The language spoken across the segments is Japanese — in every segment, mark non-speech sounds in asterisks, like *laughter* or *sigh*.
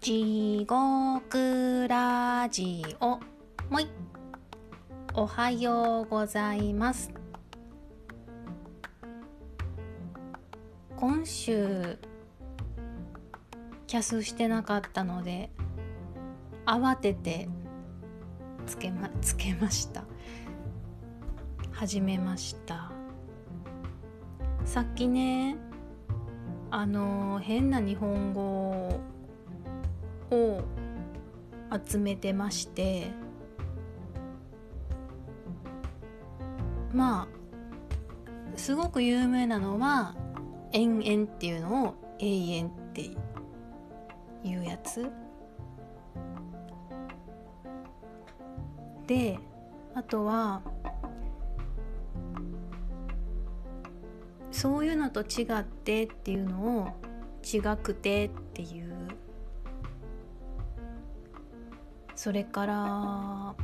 地獄ラジオ。もい。おはようございます。今週キャスしてなかったので慌ててつけまつけました。始めました。さっきねあの変な日本語をを集めてましてまあすごく有名なのは「延々」っていうのを「永遠」っていうやつ。であとはそういうのと違ってっていうのを違くてっていうそれから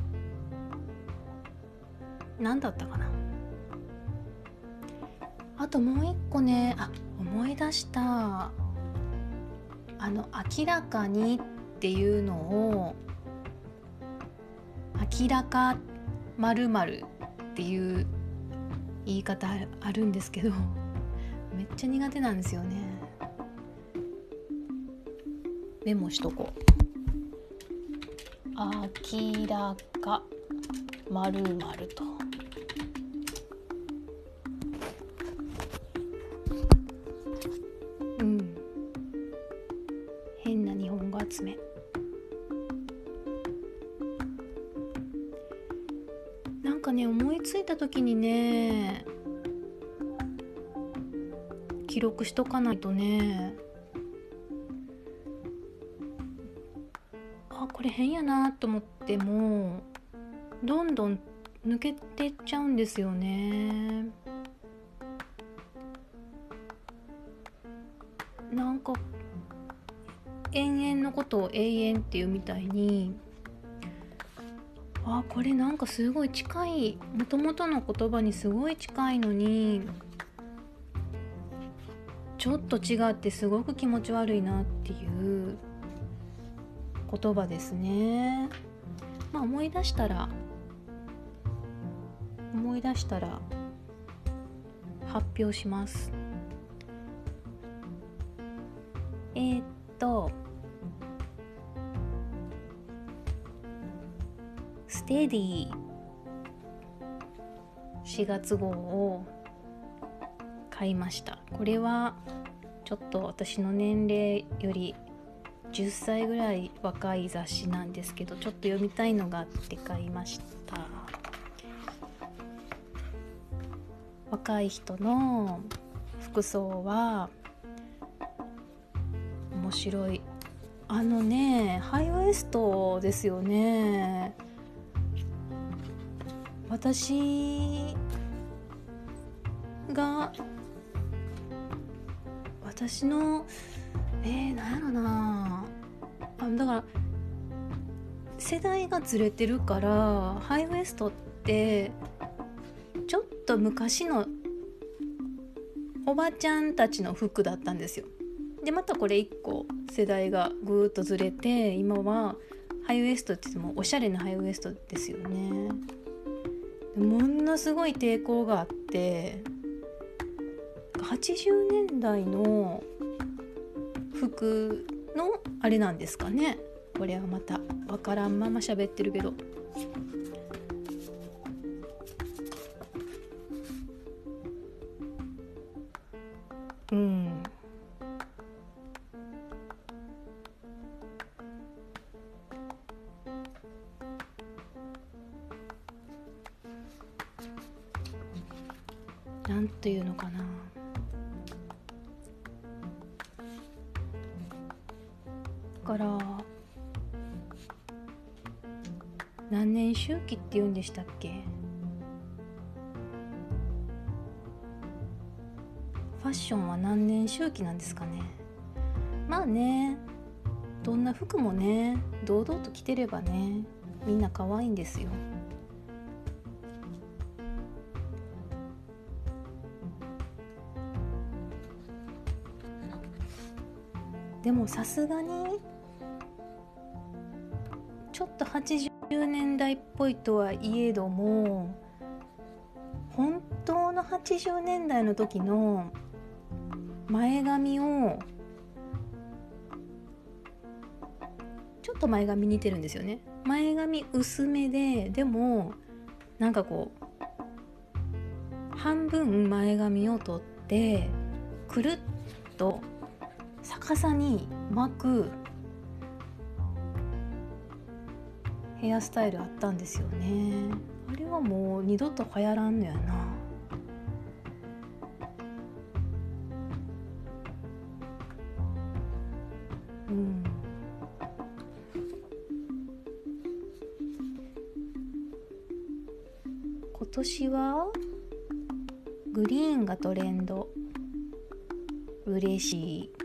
何だったかな？あともう一個ねあ思い出した。あの「明らかに」っていうのを「明らかまるっていう言い方あるんですけどめっちゃ苦手なんですよね。メモしとこう。明らかまるまると。うん。変な日本語集め。なんかね思いついた時にね記録しとかないとね変やなと思ってもどんどん抜けてっちゃうんですよね。なんか延々のことを永遠っていうみたいにあこれなんかすごい近いもともとの言葉にすごい近いのにちょっと違ってすごく気持ち悪いなっていう。言葉ですね。まあ思い出したら思い出したら発表します。えー、っとステディ4月号を買いましたこれはちょっと私の年齢より10歳ぐらい若い雑誌なんですけどちょっと読みたいのがあって買いました。若い人の服装は面白い。あのねハイウエストですよね。私が私のえー、なんやろな。あだから世代がずれてるからハイウエストってちょっと昔のおばちゃんたちの服だったんですよ。でまたこれ1個世代がぐーっとずれて今はハイウエストって言ってもおしゃれなハイウエストですよね。ものすごい抵抗があって80年代の服のあれなんですかね。これはまた分からんまま喋ってるけど。何年周期って言うんでしたっけ？ファッションは何年周期なんですかね？まあねどんな服もね堂々と着てればねみんな可愛いんですよ。でもさすがにちょっと80年代っぽいとはいえども本当の80年代の時の前髪をちょっと前髪似てるんですよね。前髪薄めででもなんかこう半分前髪を取ってくるっと逆さに巻くヘアスタイルあったんですよね。あれはもう二度と流行らんのやな。うん。今年はグリーンがトレンド。嬉しい。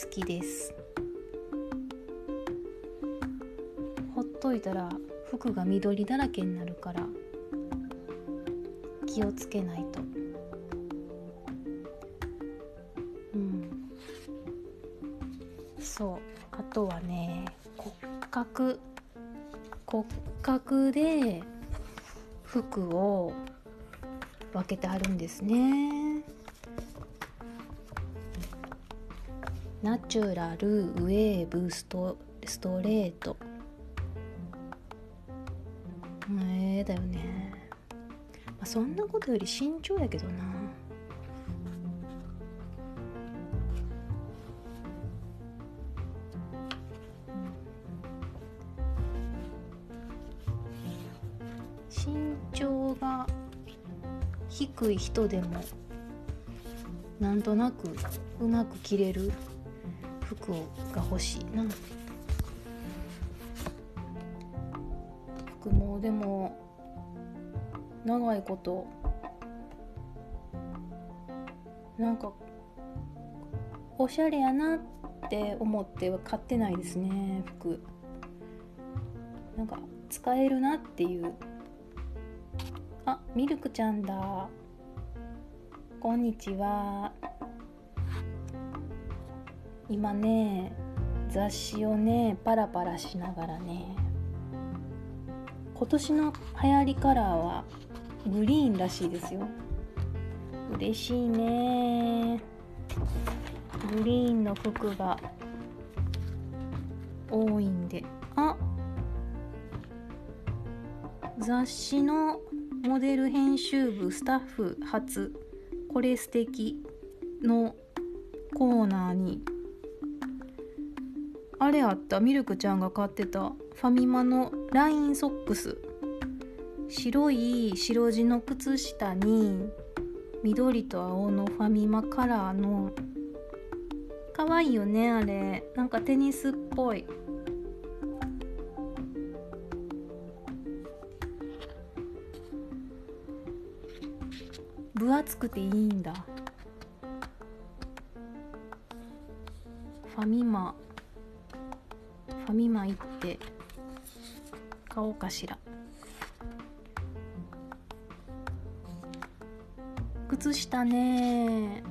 好きです。ほっといたら服が緑だらけになるから気をつけないと。うん。そう。あとはね骨格。骨格で服を分けてあるんですね。ナチュラルウェーブストストレート。ええだよね、まあ、そんなことより慎重やけどな。身長が低い人でもなんとなくうまく着れる。服が欲しいな。服もでも長いことなんかおしゃれやなって思っては買ってないですね服。なんか使えるなっていう。あミルクちゃんだ。こんにちは。今ね雑誌をねパラパラしながらね今年の流行りカラーはグリーンらしいですよ。嬉しいね。グリーンの服が多いんで。あ雑誌のモデル編集部スタッフ初。これ素敵のコーナーにあれあった。ミルクちゃんが買ってた。ファミマのラインソックス。白い白地の靴下に緑と青のファミマカラーの。可愛いよねあれ。なんかテニスっぽい。分厚くていいんだ。ファミマ。ファミマ行って買おうかしら。靴下ね。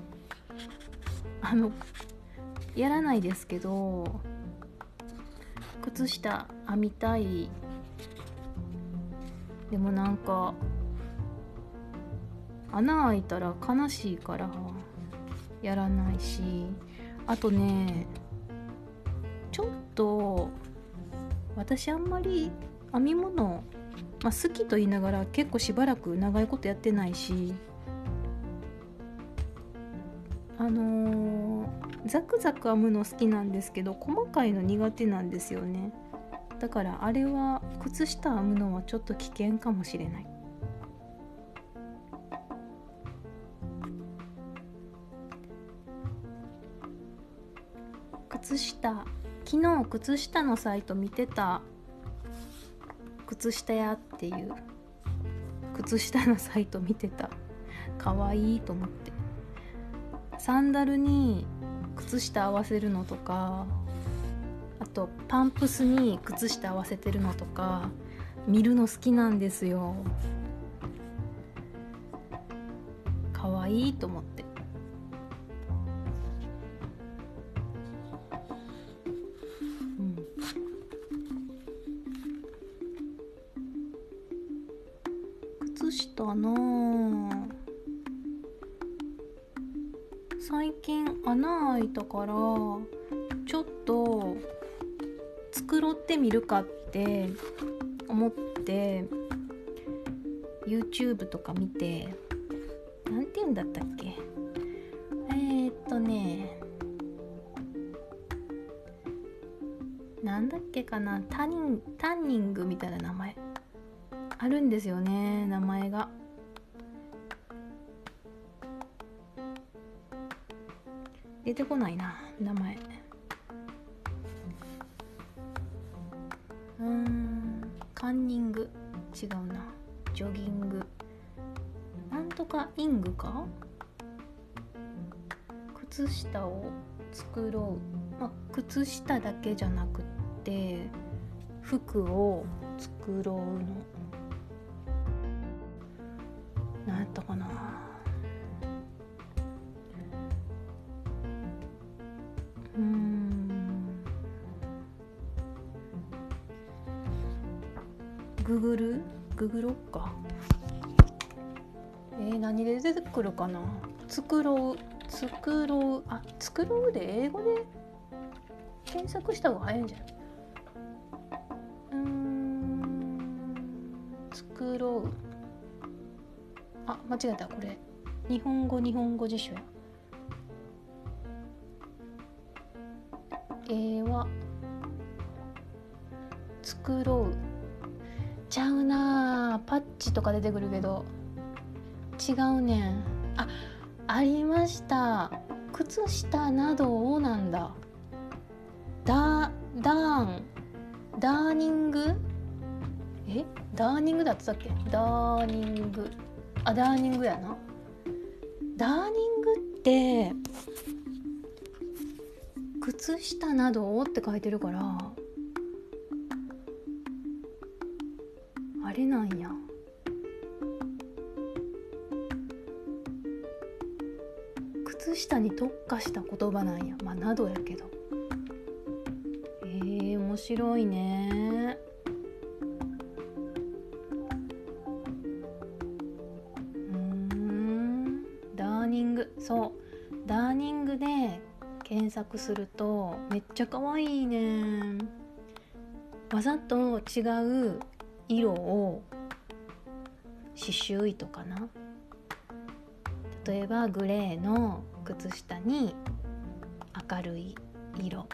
あのやらないですけど靴下編みたい。でもなんか穴開いたら悲しいからやらないし。あとねと私あんまり編み物、まあ、好きと言いながら結構しばらく長いことやってないしあのー、ザクザク編むの好きなんですけど細かいの苦手なんですよね。だからあれは靴下編むのはちょっと危険かもしれない。靴下昨日靴下のサイト見てた。靴下屋っていう。靴下のサイト見てた。かわいいと思って。サンダルに靴下合わせるのとかあとパンプスに靴下合わせてるのとか見るの好きなんですよ。かわいいと思って。最近穴開いたからちょっと繕ってみるかって思って YouTube とか見て何て言うんだったっけ？えー、っとねなんだっけかな？タニンタンニングみたいな名前。あるんですよね名前が。出てこないな名前。うんカンニング。違うな。ジョギング。なんとかイングか？靴下を作ろう、まあ、靴下だけじゃなくって服を作ろうの。何やったかな？ググルググろっか？えー、何で出てくるかな？作ろう。作ろう。あ作ろうで？英語で？検索した方が早いんじゃない？うん。作ろう。あ間違えた。これ。日本語日本語辞書や。絵は作ろう。チとか出てくるけど違うねん。あありました。靴下などをなんだ。ダダーン。ダーニング？え？ダーニングだってたっけ？ダーニング。あダーニングやな。ダーニングって靴下などをって書いてるから特化した言葉なんや。まあなどやけど。えー、面白いね。うん。ダーニング。そう。ダーニングで検索するとめっちゃ可愛いね。わざと違う色を刺繍糸かな。例えばグレーの靴下に明るい色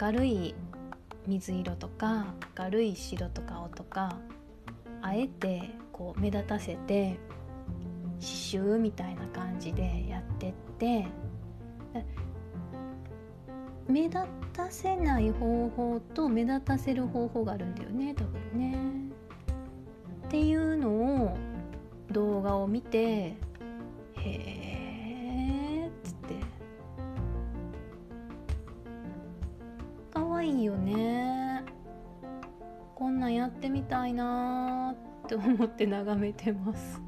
明るい水色とか明るい白とか青とかあえてこう目立たせて刺繍みたいな感じでやってって目立たせない方法と目立たせる方法があるんだよね多分ね。っていうのを動画を見てへえいなって思って眺めてます。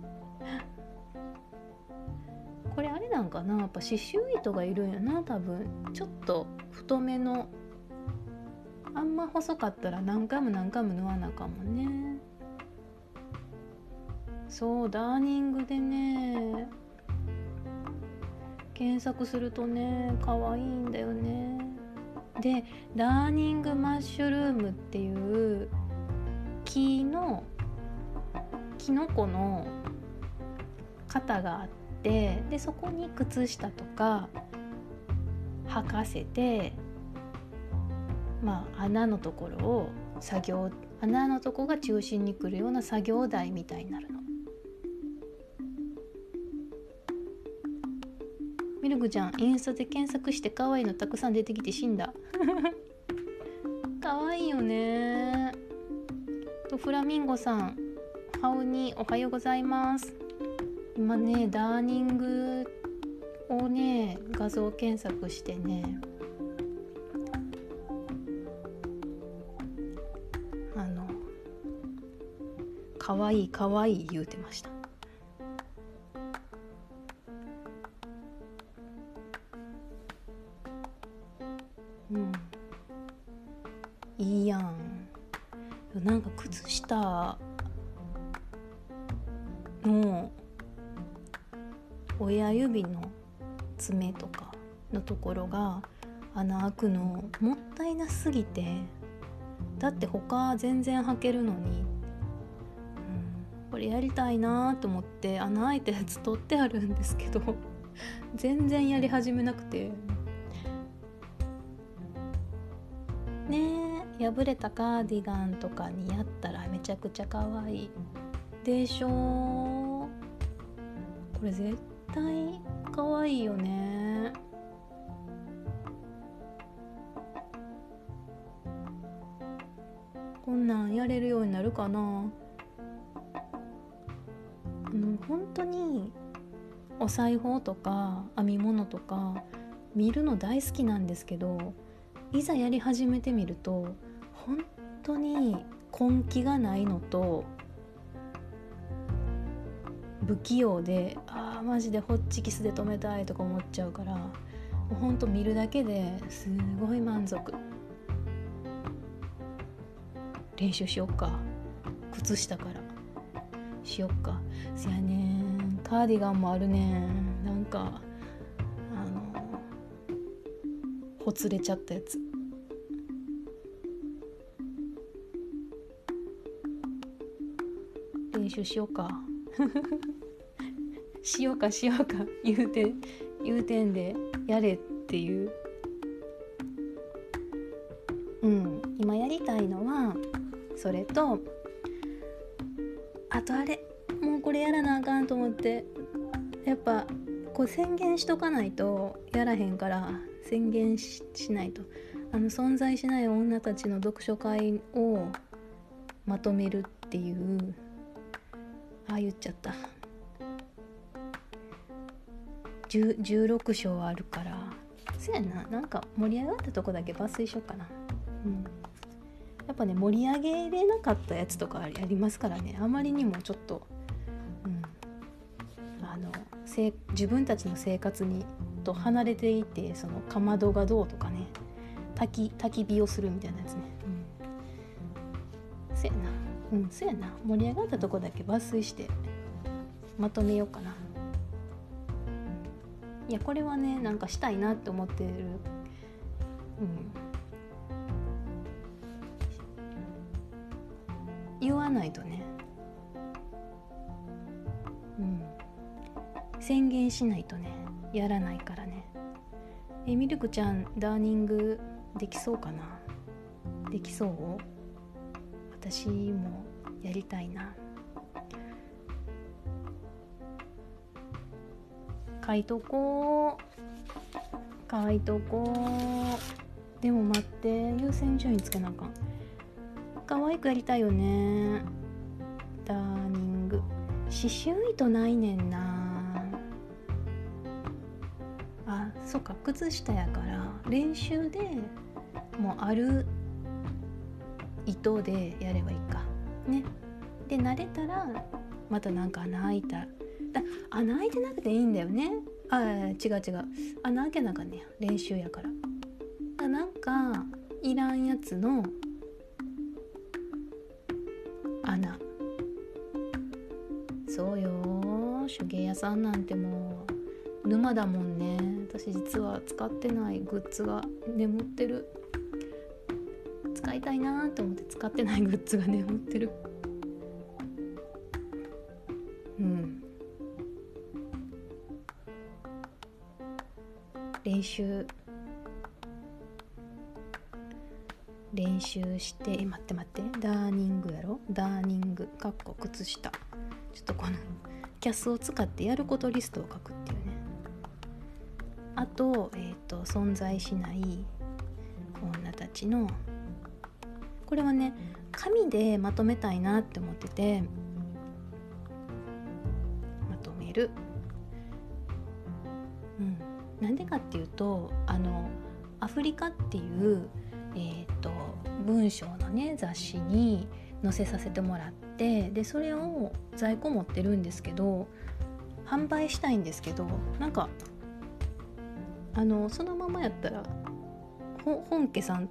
これあれなんかな？やっぱ刺繍糸がいるんやな。多分。ちょっと太めの。あんま細かったら何回も何回も縫わなかもね。そうダーニングでね。検索するとね可愛いんだよね。でダーニングマッシュルームっていう木のキノコの型があってでそこに靴下とか履かせてまあ穴のところを作業穴のとこが中心に来るような作業台みたいになるの。ミルクちゃんインスタで検索して可愛いのたくさん出てきて死んだ *laughs* 可愛いよねフラミンゴさんハオニおはようございます。今ねダーニングをね画像検索してね。あの可愛い可愛い言うてました。が穴開くのもったいなすぎてだって他全然履けるのに、うん、これやりたいなと思って穴開いたやつ取ってあるんですけど全然やり始めなくて。ねえ破れたカーディガンとかにやったらめちゃくちゃ可愛い。でしょこれ絶対可愛いよね。こんなんやれるようになるかな。うん本当にお裁縫とか編み物とか見るの大好きなんですけどいざやり始めてみると本当に根気がないのと不器用でああマジでホッチキスで留めたいとか思っちゃうからもうほんと見るだけですごい満足。練習しよっか。靴下から。しよっか。せやねカーディガンもあるねなんかあのほつれちゃったやつ。練習しよう *laughs* か。しようかしようか。言うて言うてんでやれっていう。うん。今やりたいのはそれとあとあれもうこれやらなあかんと思ってやっぱこう宣言しとかないとやらへんから宣言しないと。あの存在しない女たちの読書会をまとめるっていうああ言っちゃった。16章あるからそやな。なんか盛り上がったとこだけ抜粋しようかな。うん。ぱね盛り上げれなかったやつとかありますからね。あまりにもちょっと、うん、あの自分たちの生活にと離れていてそのかまどがどうとかね。焚き焚き火をするみたいなやつね、うん、そやな。うんそやな。盛り上がったとこだけ抜粋してまとめようかな。いやこれはねなんかしたいなって思ってる。うん。言わないとね。うん。宣言しないとね。やらないからね。えミルクちゃんダーニングできそうかな？できそう？私もやりたいな。書いとこう。書いとこう。でも待って。優先順位つけなあかん。可愛くやりたいよね。ダーニング。刺繍糸ないねんな。あそっか。靴下やから。練習でもうある糸でやればいいか。ね。で慣れたらまたなんか穴開いた。だ穴開いてなくていいんだよね。あ違う違う。穴開けなあかんねや。練習やから。なんかいらんやつのさんなんてもう沼だもんね。私実は使ってないグッズが眠ってる。使いたいなと思って使ってないグッズが眠ってる。うん。練習。練習してえ待って待って。ダーニングやろ？ダーニング。かっこ靴下。ちょっとこのキャスを使ってやることリストを書くっていうね。あと,、えーと、と存在しない女たちのこれはね紙でまとめたいなって思っててまとめる。なんでかっていうとあのアフリカっていう、えーと、文章のね雑誌に載せさせてもらってでそれを在庫持ってるんですけど販売したいんですけどなんかあのそのままやったら本家さん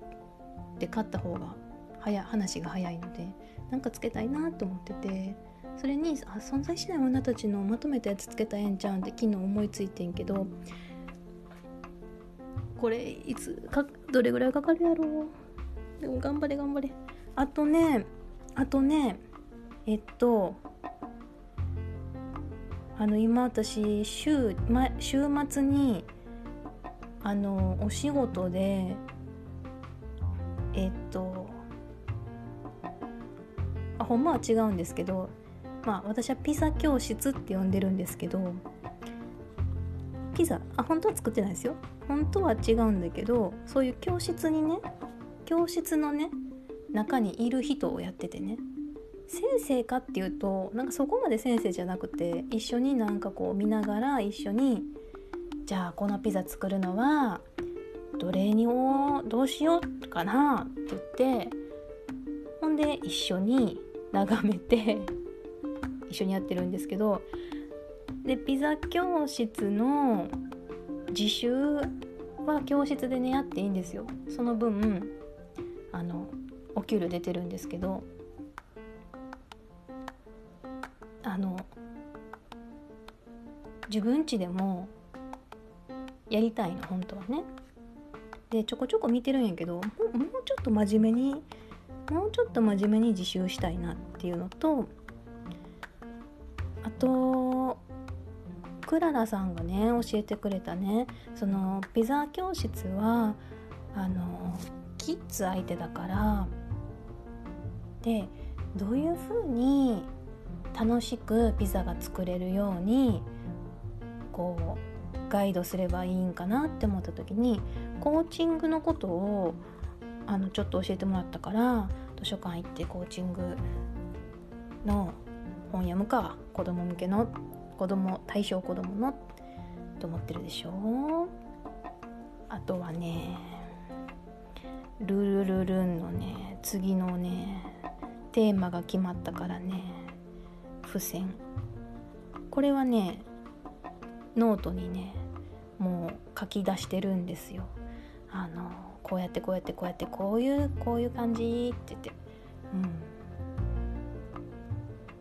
で買った方が早話が早いのでなんかつけたいなと思っててそれにあ存在しない女たちのまとめたやつつけたらええんちゃうんって昨日思いついてんけどこれいつかどれぐらいかかるやろう。でも頑張れ頑張れ。あとねあとねえっとあの今私週,、ま、週末にあのお仕事でえっとあほんまは違うんですけどまあ私はピザ教室って呼んでるんですけどピザあ本当は作ってないですよ。本当は違うんだけどそういう教室にね教室のね中にいる人をやっててね先生かっていうとなんかそこまで先生じゃなくて一緒になんかこう見ながら一緒にじゃあこのピザ作るのはどれにをどうしようかなって言ってほんで一緒に眺めて一緒にやってるんですけどでピザ教室の自習は教室でねやっていいんですよ。その分あのお給料出てるんですけどあの自分家でもやりたいの本当はね。でちょこちょこ見てるんやけどもうもうちょっと真面目にもうちょっと真面目に自習したいなっていうのとあとクララさんがね教えてくれたねそのピザ教室はあのキッズ相手だからでどういうふうに楽しくピザが作れるようにこうガイドすればいいんかなって思った時にコーチングのことをあのちょっと教えてもらったから図書館行ってコーチングの本読むか子供向けの子供対象子供のと思ってるでしょ。あとはねルルルルンのね次のねテーマが決まったからね。付箋これはねノートにねもう書き出してるんですよ。あのこうやってこうやってこうやってこういうこういう感じって言って。うん。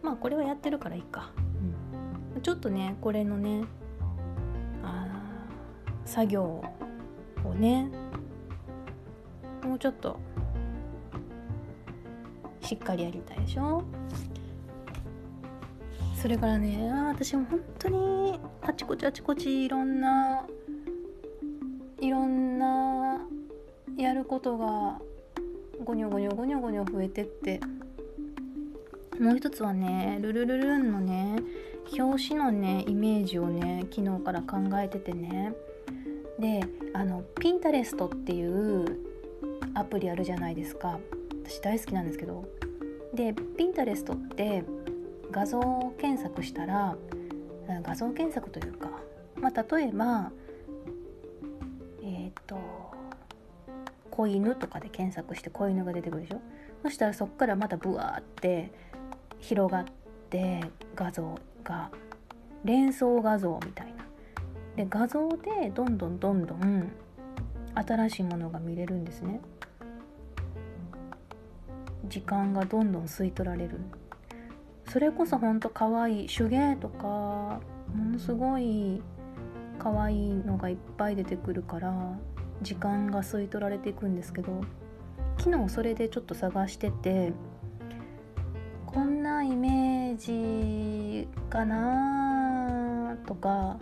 まあこれはやってるからいいか、うん、ちょっとねこれのねあ作業をねもうちょっとしっかりやりたいでしょ。それからね私も本当にあちこちあちこちいろんないろんなやることがゴニョゴニョゴニョゴニョ増えてって。もう一つはねルルルルンのね表紙のねイメージをね昨日から考えててね。であのピンタレストっていうアプリあるじゃないですか。私大好きなんですけど。でピンタレストって画像検索したら画像検索というか、まあ、例えばえっ、ー、と子犬とかで検索して子犬が出てくるでしょ？そしたらそっからまたブワーって広がって画像が連想画像みたいな。で画像でどんどんどんどん新しいものが見れるんですね。時間がどんどん吸い取られる。それこそほんとかわい手芸とかものすごい可愛いのがいっぱい出てくるから時間が吸い取られていくんですけど昨日それでちょっと探しててこんなイメージかなとか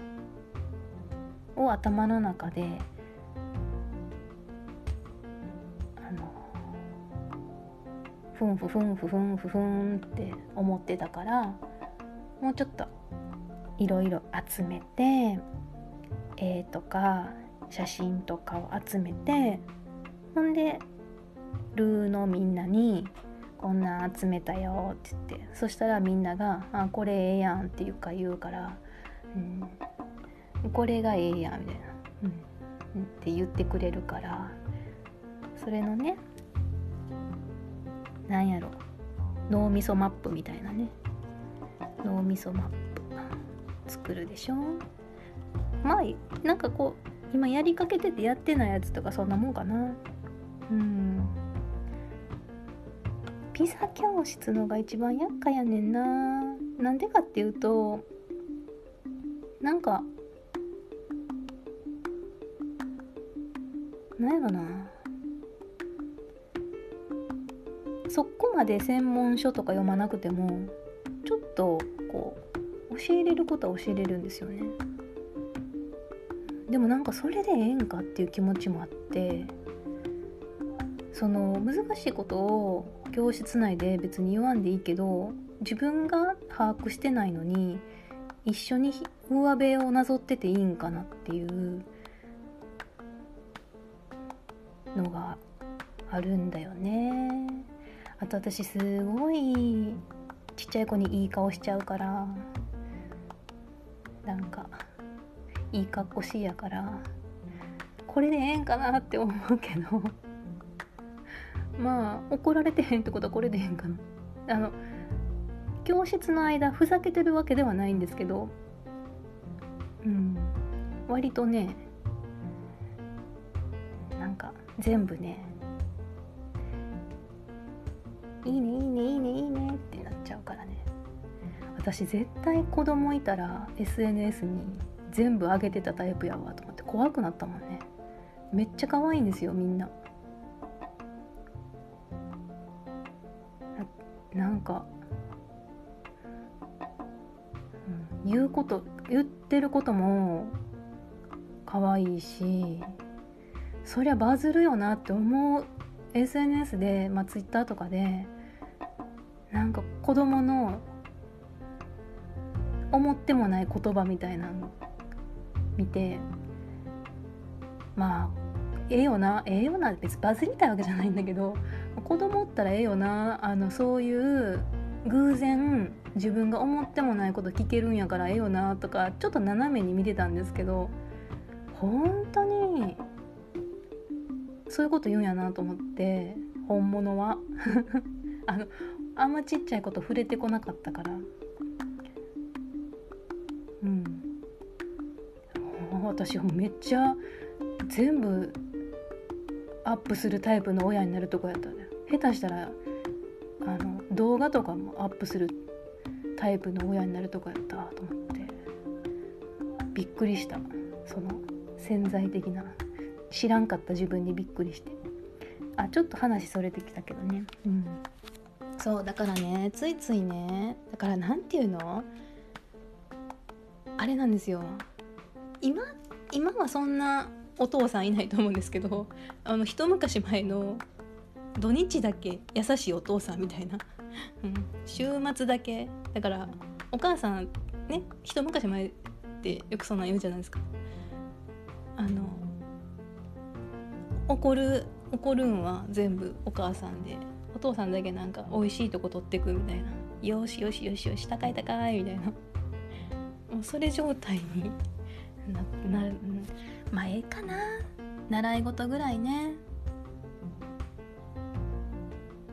を頭の中でふんふふんふふんふふんって思ってたからもうちょっといろいろ集めて絵とか写真とかを集めてほんでルーのみんなに「こんなん集めたよ」って言ってそしたらみんなが「あこれええやん」っていうか言うから「うん、これがええやん」みたいな、うん、って言ってくれるからそれのねなんやろ。脳みそマップみたいなね。脳みそマップ。作るでしょ。まあなんかこう今やりかけててやってないやつとかそんなもんかな。うん。ピザ教室のが一番厄介やねんな。なんでかっていうとなんかなんやろな。そこまで専門書とか読まなくてもちょっとこう教えれることは教えれるんですよね。でもなんかそれでええんかっていう気持ちもあってその難しいことを教室内で別に言わんでいいけど自分が把握してないのに一緒に上辺をなぞってていいんかなっていうのがあるんだよね。あと私すごいちっちゃい子にいい顔しちゃうからなんかいい格好しいやからこれでええんかなって思うけど。*laughs* まあ怒られてへんってことはこれでええんかな。あの教室の間ふざけてるわけではないんですけどうん割とねなんか全部ねいいねいいねいいねいいねってなっちゃうからね。私絶対子供いたら SNS に全部上げてたタイプやわと思って怖くなったもんね。めっちゃ可愛いんですよみんな。なんか、うん、言うこと言ってることも可愛いしそりゃバズるよなって思う。SNS で、まあ、Twitter とかでなんか子供の思ってもない言葉みたいなの見てまあええよなええよな別にバズりたいわけじゃないんだけど子供ったらええよなあのそういう偶然自分が思ってもないこと聞けるんやからええよなとかちょっと斜めに見てたんですけど本当にそういうこと言うんやなと思って本物は。*laughs* あのあんまちっちゃいこと触れてこなかったから。うん。私めっちゃ全部アップするタイプの親になるとこやったね。下手したらあの動画とかもアップするタイプの親になるとこやったと思って。びっくりした。その潜在的な。知らんかった自分にびっくりして。あちょっと話それてきたけどね。うん。そうだからねついついねだから何て言うの？あれなんですよ。今今はそんなお父さんいないと思うんですけどあの一昔前の土日だけ優しいお父さんみたいな、うん、週末だけ。だからお母さんね一昔前ってよくそんなん言うじゃないですか。あの怒る怒るんは全部お母さんで。お父さんだけなんか美味しいとこ取ってくみたいな。よしよしよしよし高い高いみたいな。もうそれ状態にななる。まあええかな。習い事ぐらいね。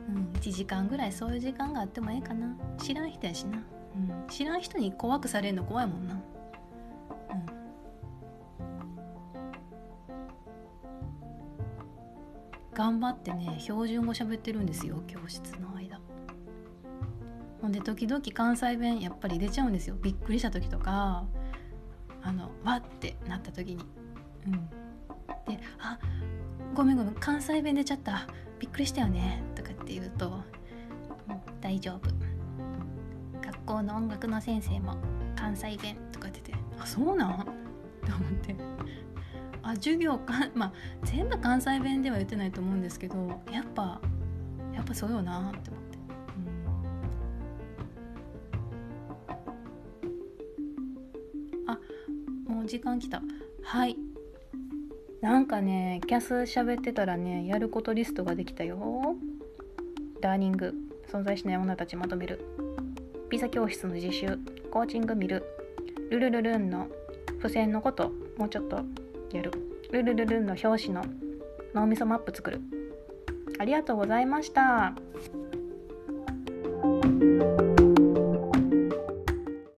うん1時間ぐらいそういう時間があってもええかな。知らん人やしな、うん、知らん人に怖くされるの怖いもんな。頑張ってね標準語喋ってるんですよ教室の間。ほんで時々関西弁やっぱり出ちゃうんですよ。びっくりした時とかあのわってなった時に。うん。で「あごめんごめん関西弁出ちゃった。びっくりしたよね」とかって言うと「大丈夫。学校の音楽の先生も関西弁」とか言ってて「あそうなん?」って思って。授業か *laughs* まあ全部関西弁では言ってないと思うんですけどやっぱやっぱそうよなって思って。うん、あもう時間きた。はい。なんかねキャス喋ってたらねやることリストができたよ。ダーニング。存在しない女たちまとめる。ピザ教室の実習。コーチング見る。ルルルルンの。付箋のこと。もうちょっとやる。ルルルルンの表紙の脳みそマップ作るありがとうございました。